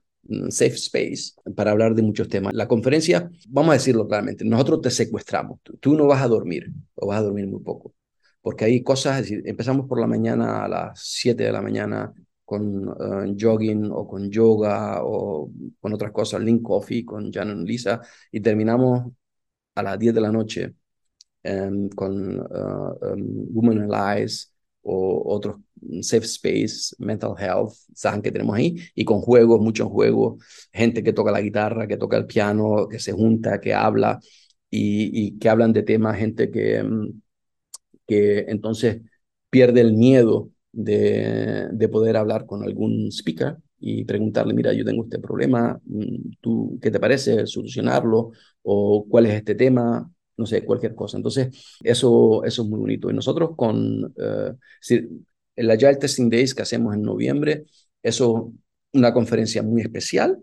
safe space, para hablar de muchos temas. La conferencia, vamos a decirlo claramente, nosotros te secuestramos. tú no vas a dormir, o vas a dormir muy poco porque hay cosas, empezamos por la mañana a las 7 de la mañana con uh, jogging o con yoga o con otras cosas, Link Coffee con Jan y Lisa, y terminamos a las 10 de la noche um, con uh, um, Women o otros safe space, mental health, saben que tenemos ahí, y con juegos, muchos juegos, gente que toca la guitarra, que toca el piano, que se junta, que habla, y, que hablan de temas, gente que, mm, que entonces pierde el miedo de, de poder hablar con algún speaker y preguntarle, mira, yo tengo este problema, mm, ¿tú qué te parece solucionarlo? ¿O cuál es este tema? No sé, cualquier cosa. Entonces, eso, eso es muy bonito. Y nosotros con uh, el Agile Testing Days que hacemos en noviembre, eso es una conferencia muy especial,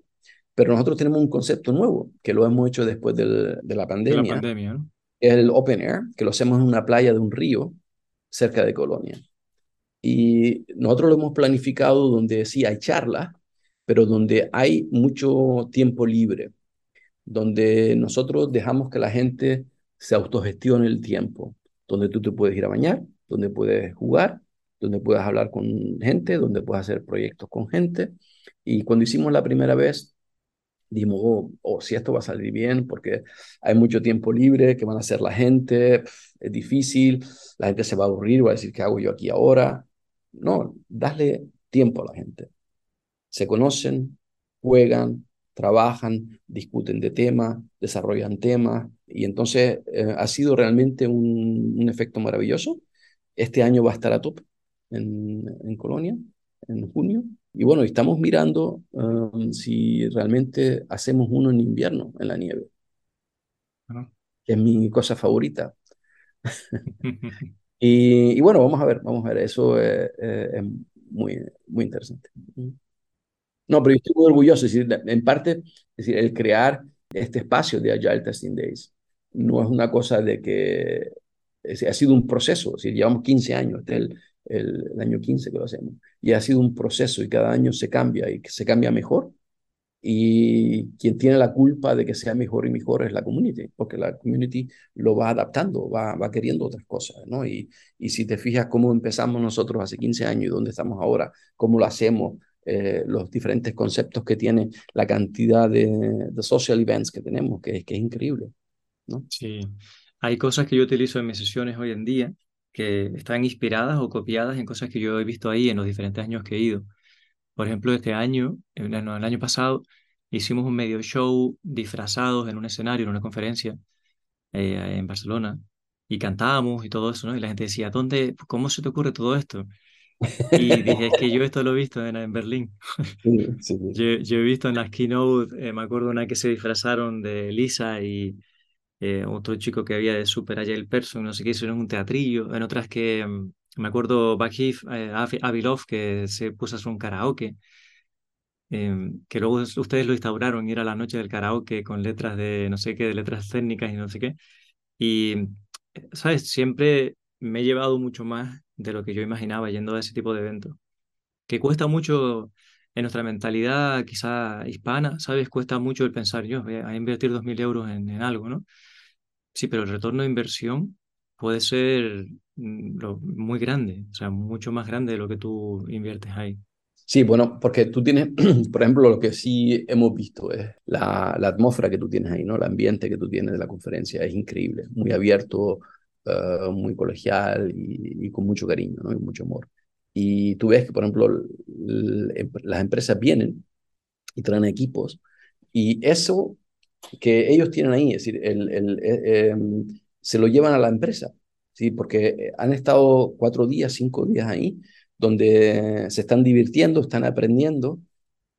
pero nosotros tenemos un concepto nuevo, que lo hemos hecho después del, de la pandemia. De la pandemia ¿no? El Open Air, que lo hacemos en una playa de un río cerca de Colonia. Y nosotros lo hemos planificado donde sí hay charlas, pero donde hay mucho tiempo libre, donde nosotros dejamos que la gente se autogestione el tiempo, donde tú te puedes ir a bañar, donde puedes jugar, donde puedes hablar con gente, donde puedes hacer proyectos con gente. Y cuando hicimos la primera vez, dimos, oh, oh, si esto va a salir bien, porque hay mucho tiempo libre, ¿qué van a hacer la gente? es difícil, la gente se va a aburrir, va a decir, ¿qué hago yo aquí ahora? No, dale tiempo a la gente. Se conocen, juegan, trabajan, discuten de temas, desarrollan temas, y entonces eh, ha sido realmente un, un, efecto maravilloso. Este año va a estar a top en, en Colonia, en junio. Y bueno, estamos mirando um, si realmente hacemos uno en invierno, en la nieve. Ah. Es mi cosa favorita. *laughs* y, y, bueno, vamos a ver, vamos a ver, eso es, es muy, muy interesante. No, pero yo estoy muy orgulloso, es decir, en parte, es decir, el crear este espacio de Agile Testing Days no es una cosa de que es, ha sido un proceso, es decir, llevamos 15 años, este el, el, año 15 que lo hacemos, y ha sido un proceso y cada año se cambia y se cambia mejor, y quien tiene la culpa de que sea mejor y mejor es la community, porque la community lo va adaptando, va, va queriendo otras cosas, ¿no? Y, y si te fijas cómo empezamos nosotros hace 15 años y dónde estamos ahora, cómo lo hacemos, eh, los diferentes conceptos que tiene, la cantidad de, social events que tenemos, que, que es increíble. Sí, hay cosas que yo utilizo en mis sesiones hoy en día que están inspiradas o copiadas en cosas que yo he visto ahí en los diferentes años que he ido. Por ejemplo, este año, el, el año pasado, hicimos un medio show disfrazados en un escenario, en una conferencia eh, en Barcelona, y cantábamos y todo eso, ¿no? Y la gente decía, ¿dónde, cómo se te ocurre todo esto? Y dije, es que yo esto lo he visto en, en Berlín. *laughs* Sí, sí. Yo, yo, he visto en las keynote, eh, me acuerdo una que se disfrazaron de Lisa y eh, otro chico que había de Super Agile Person, no sé qué, hicieron un teatrillo. En otras que mm, me acuerdo Bakif eh, Avilov que se puso a hacer un karaoke, eh, que luego ustedes lo instauraron y era la noche del karaoke con letras de no sé qué, de letras técnicas y no sé qué. Y, eh, ¿sabes? Siempre me he llevado mucho más de lo que yo imaginaba yendo a ese tipo de eventos. Que cuesta mucho en nuestra mentalidad, quizá hispana, ¿sabes? Cuesta mucho el pensar, yo voy a invertir 2.000 euros en, en algo, ¿no? Sí, pero el retorno de inversión puede ser mm, muy grande, o sea, mucho más grande de lo que tú inviertes ahí. Sí, bueno, porque tú tienes, *clears throat* por ejemplo, lo que sí hemos visto es la, atmósfera que tú tienes ahí, ¿no? El ambiente que tú tienes de la conferencia es increíble, muy abierto, uh, muy colegial y, y, con mucho cariño, ¿no? Y mucho amor. Y tú ves que, por ejemplo, las empresas vienen y traen equipos y eso que ellos tienen ahí, es decir, el, el, eh, em, se lo llevan a la empresa, ¿sí? porque eh, han estado cuatro días, cinco días ahí, donde se están divirtiendo, están aprendiendo,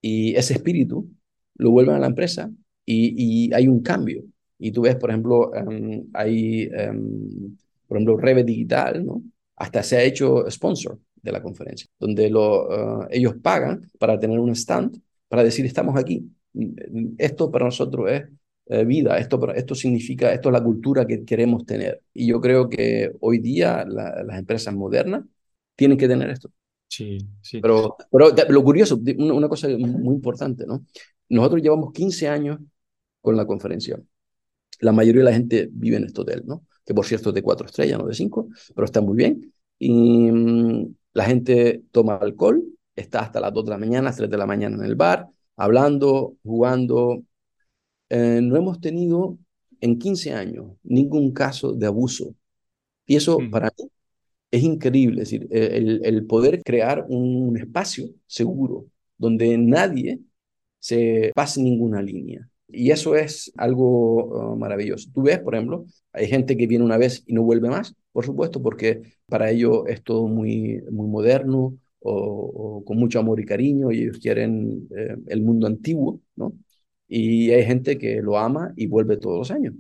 y ese espíritu lo vuelven a la empresa y, y hay un cambio. Y tú ves, por ejemplo, um, hay, um, por ejemplo, Reve Digital, ¿no? Hasta se ha hecho sponsor de la conferencia, donde lo, uh, ellos pagan para tener un stand, para decir, estamos aquí. Esto para nosotros es eh, vida, esto, esto significa, esto es la cultura que queremos tener. Y yo creo que hoy día la, las empresas modernas tienen que tener esto. Sí, sí. Pero, pero lo curioso, una, cosa muy importante, ¿no? Nosotros llevamos 15 años con la conferencia. La mayoría de la gente vive en este hotel, ¿no? Que por cierto es de cuatro estrellas, no de cinco, pero está muy bien. Y mmm, la gente toma alcohol, está hasta las 2 de la mañana, 3 de la mañana en el bar, hablando, jugando, eh, no hemos tenido en 15 años ningún caso de abuso. Y eso mm. para mí es increíble, es decir, el, el poder crear un espacio seguro donde nadie se pase ninguna línea. Y eso es algo uh, maravilloso. Tú ves, por ejemplo, hay gente que viene una vez y no vuelve más, por supuesto, porque para ellos es todo muy, muy moderno o, con mucho amor y cariño y ellos quieren eh, el mundo antiguo, ¿no? Y hay gente que lo ama y vuelve todos los años,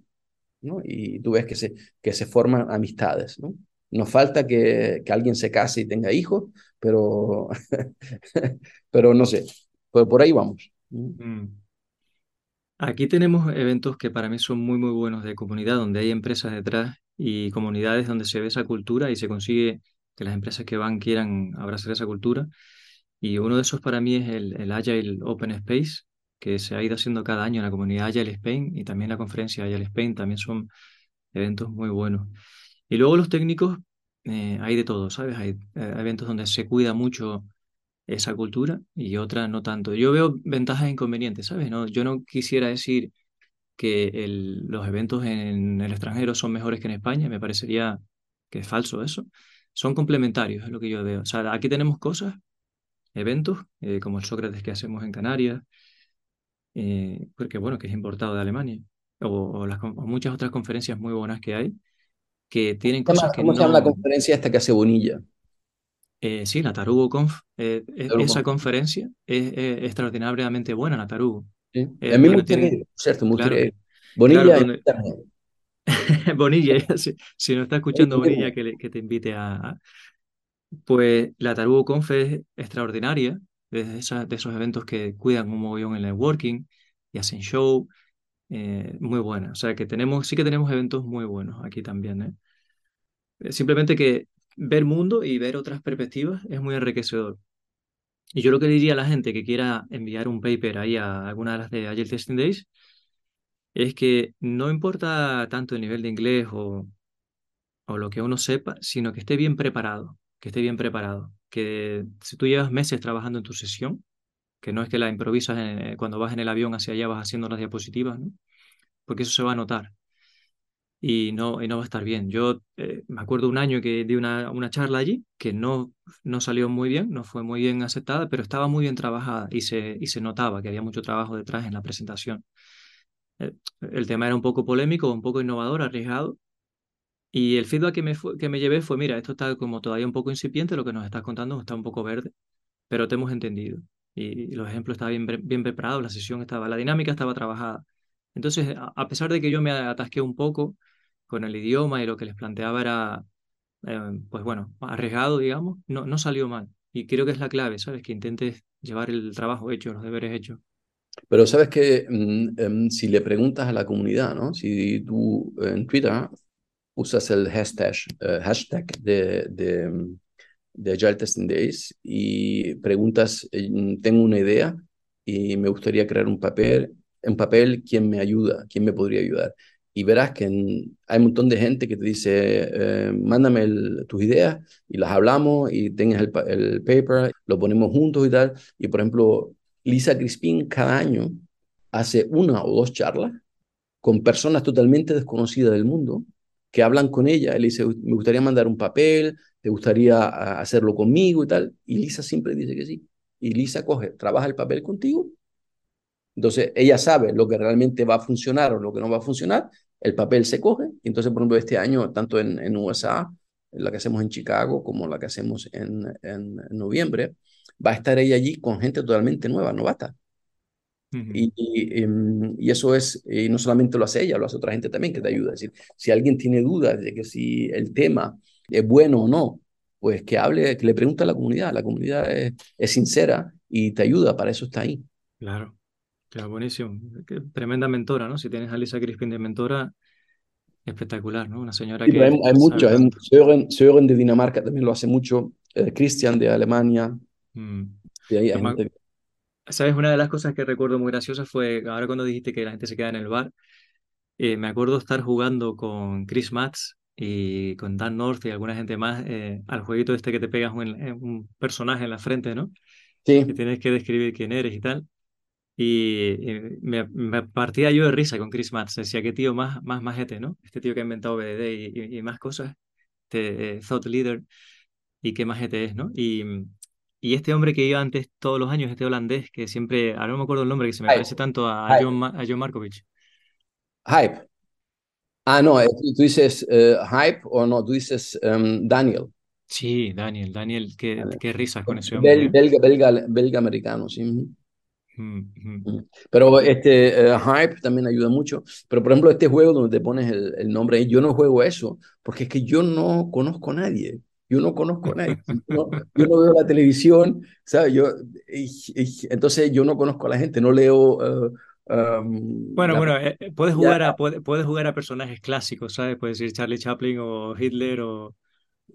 ¿no? Y tú ves que se, que se forman amistades, ¿no? Nos falta que, que alguien se case y tenga hijos, pero, *laughs* pero no sé, pero por ahí vamos. Mm. Aquí tenemos eventos que para mí son muy, muy buenos de comunidad, donde hay empresas detrás y comunidades donde se ve esa cultura y se consigue que las empresas que van quieran abrazar esa cultura. Y uno de esos para mí es el, el Agile Open Space, que se ha ido haciendo cada año en la comunidad Agile Spain y también la conferencia Agile Spain, también son eventos muy buenos. Y luego los técnicos, eh, hay de todo, ¿sabes? Hay eh, eventos donde se cuida mucho esa cultura y otra no tanto. Yo veo ventajas e inconvenientes, ¿sabes? No, yo no quisiera decir que los eventos en el extranjero son mejores que en España, me parecería que es falso eso. Son complementarios, es lo que yo veo. O sea, aquí tenemos cosas, eventos, eh, como el Sócrates que hacemos en Canarias, eh, porque bueno, que es importado de Alemania, o, las, muchas otras conferencias muy buenas que hay, que tienen cosas que ¿Cómo se llama la conferencia esta que hace Bonilla? Eh, sí, la Tarugo Conf. Eh, e, esa conferencia es, extraordinariamente buena, la Tarugo. Sí. a mí me gustaría, cierto, me gustaría. Bonilla. *laughs* Bonilla, si, no está escuchando Bonilla, que, que te invite a, Pues la Tarugo Conf es extraordinaria, de, esa, de esos eventos que cuidan un mogollón en el networking y hacen show, eh, muy buena. O sea que tenemos, sí que tenemos eventos muy buenos aquí también. Simplemente que ver mundo y ver otras perspectivas es muy enriquecedor. Y yo lo que diría a la gente que quiera enviar un paper ahí a alguna de las de Agile Testing Days es que no importa tanto el nivel de inglés o, o lo que uno sepa, sino que esté bien preparado, que esté bien preparado. Que si tú llevas meses trabajando en tu sesión, que no es que la improvisas cuando vas en el avión hacia allá, vas haciendo las diapositivas. Porque eso se va a notar y no, y no va a estar bien. Yo eh, me acuerdo un año que di una, una charla allí que no, no salió muy bien, no fue muy bien aceptada, pero estaba muy bien trabajada y se, y se notaba que había mucho trabajo detrás en la presentación. El, el tema era un poco polémico, un poco innovador, arriesgado. Y el feedback que me, que me llevé fue, mira, esto está como todavía un poco incipiente, lo que nos estás contando está un poco verde, pero te hemos entendido. Y, los ejemplos estaban bien, bien preparados, la sesión estaba, la dinámica estaba trabajada. Entonces, a pesar de que yo me atasqué un poco, con el idioma y lo que les planteaba era, eh, pues bueno, arriesgado, digamos, no, no salió mal. Y creo que es la clave, ¿sabes? Que intentes llevar el trabajo hecho, los deberes hechos. Pero sabes que mm, em, si le preguntas a la comunidad, ¿no? Si tú en Twitter usas el hashtag, eh, hashtag de, de, de Agile Testing Days y preguntas, eh, tengo una idea y me gustaría crear un papel, en papel, ¿quién me ayuda? ¿Quién me podría ayudar? y verás que hay un montón de gente que te dice, eh, mándame tus ideas y las hablamos y tengas el, el, paper, lo ponemos juntos y tal. Y por ejemplo, Lisa Crispin cada año hace una o dos charlas con personas totalmente desconocidas del mundo que hablan con ella. Él dice, me gustaría mandar un papel, te gustaría hacerlo conmigo y tal. Y Lisa siempre dice que sí. Y Lisa coge, trabaja el papel contigo entonces, ella sabe lo que realmente va a funcionar o lo que no va a funcionar, el papel se coge. Entonces, por ejemplo, este año, tanto en, en USA, la que hacemos en Chicago, como la que hacemos en, en, noviembre, va a estar ella allí con gente totalmente nueva, novata. y, y, em, y, eso es, y no solamente lo hace ella, lo hace otra gente también que te ayuda. Es decir, si alguien tiene dudas de que si el tema es bueno o no, pues que hable, que le pregunte a la comunidad. La comunidad es, es sincera y te ayuda, para eso está ahí. Claro. Claro, buenísimo. tremenda mentora, ¿no? Si tienes a Lisa Crispin de mentora, espectacular, ¿no? Una señora que... Hay, hay muchos. Sören, de Dinamarca también lo hace mucho. Eh, Christian de Alemania. Mm. ¿Sabes? Una de las cosas que recuerdo muy graciosa fue ahora cuando dijiste que la gente se queda en el bar. Eh, me acuerdo estar jugando con Chris Matz y con Dan North y alguna gente más eh, al jueguito este que te pegas un, un personaje en la frente, ¿no? Sí. Y tienes que describir quién eres y tal. Y, me, partía yo de risa con Chris Matz. Decía, qué tío más, más majete, ¿no? Este tío que ha inventado BDD y, y, más cosas. este eh, thought leader y qué majete es, ¿no? Y, y este hombre que iba antes todos los años, este holandés, que siempre, ahora no me acuerdo el nombre, que se me parece tanto a, John, a John Markovich. Hype. Ah, no, eh, tú dices eh, Hype o no, tú dices em, Daniel. Sí, Daniel, Daniel, qué, qué risas con ese hombre. belga, belga, belga, americano, sí. Mm, pero este eh, Hype también ayuda mucho. Pero por ejemplo, este juego donde te pones el, el nombre, yo no juego eso, porque es que yo no conozco a nadie. Yo no conozco a nadie. Yo no, veo la televisión, ¿sabes? Yo, entonces yo no conozco a la gente, no leo... Eh, um, bueno, bueno, eh, puedes, jugar a, puedes, puedes, jugar a personajes clásicos, ¿sabes? Puedes decir Charlie Chaplin o Hitler o...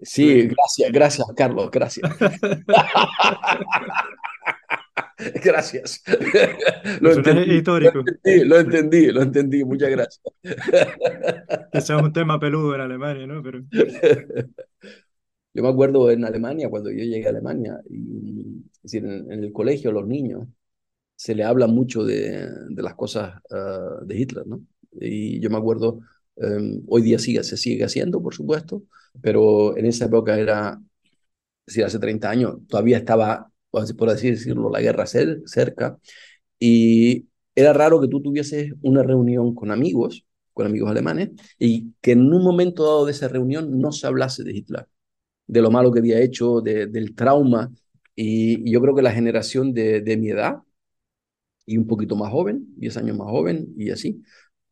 Sí, gracias, gracias, Carlos, gracias. *laughs* Gracias. *laughs* Lo entendí, histórico. Lo entendí, lo entendí, muchas gracias. Ese es un tema peludo en Alemania, ¿no? Pero... *laughs* Yo me acuerdo en Alemania, cuando yo llegué a Alemania, y, es decir, en, el colegio los niños se le habla mucho de, de las cosas ah, de Hitler, ¿no? Y yo me acuerdo, em, hoy día sigue, se sigue haciendo, por supuesto, pero en esa época era, es decir, hace 30 años, todavía estaba por así decirlo, la guerra cerca, y era raro que tú tuvieses una reunión con amigos, con amigos alemanes, y que en un momento dado de esa reunión no se hablase de Hitler, de lo malo que había hecho, del trauma, y, yo creo que la generación de, de mi edad, y un poquito más joven, 10 años más joven, y así,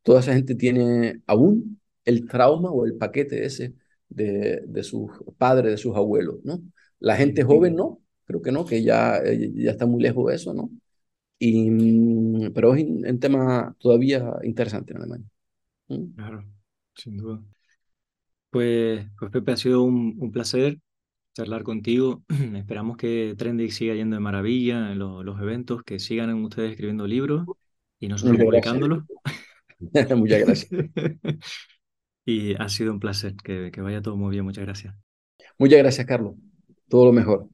toda esa gente tiene aún el trauma o el paquete ese de, de sus padres, de sus abuelos, ¿no? La gente joven no, creo que no, que ya, eh, ya está muy lejos de eso, ¿no? Y, mm, pero es un tema todavía interesante en Alemania. ¿Mm? Claro, sin duda. Pues, pues Pepe, ha sido un, un placer charlar contigo. *clears throat* Esperamos que Trendy siga yendo de maravilla en los eventos, que sigan ustedes escribiendo libros y nosotros publicándolos. Muchas gracias. *laughs* *laughs* y ha sido un placer, que, que vaya todo muy bien. Muchas gracias. Muchas gracias, Carlos. Todo lo mejor.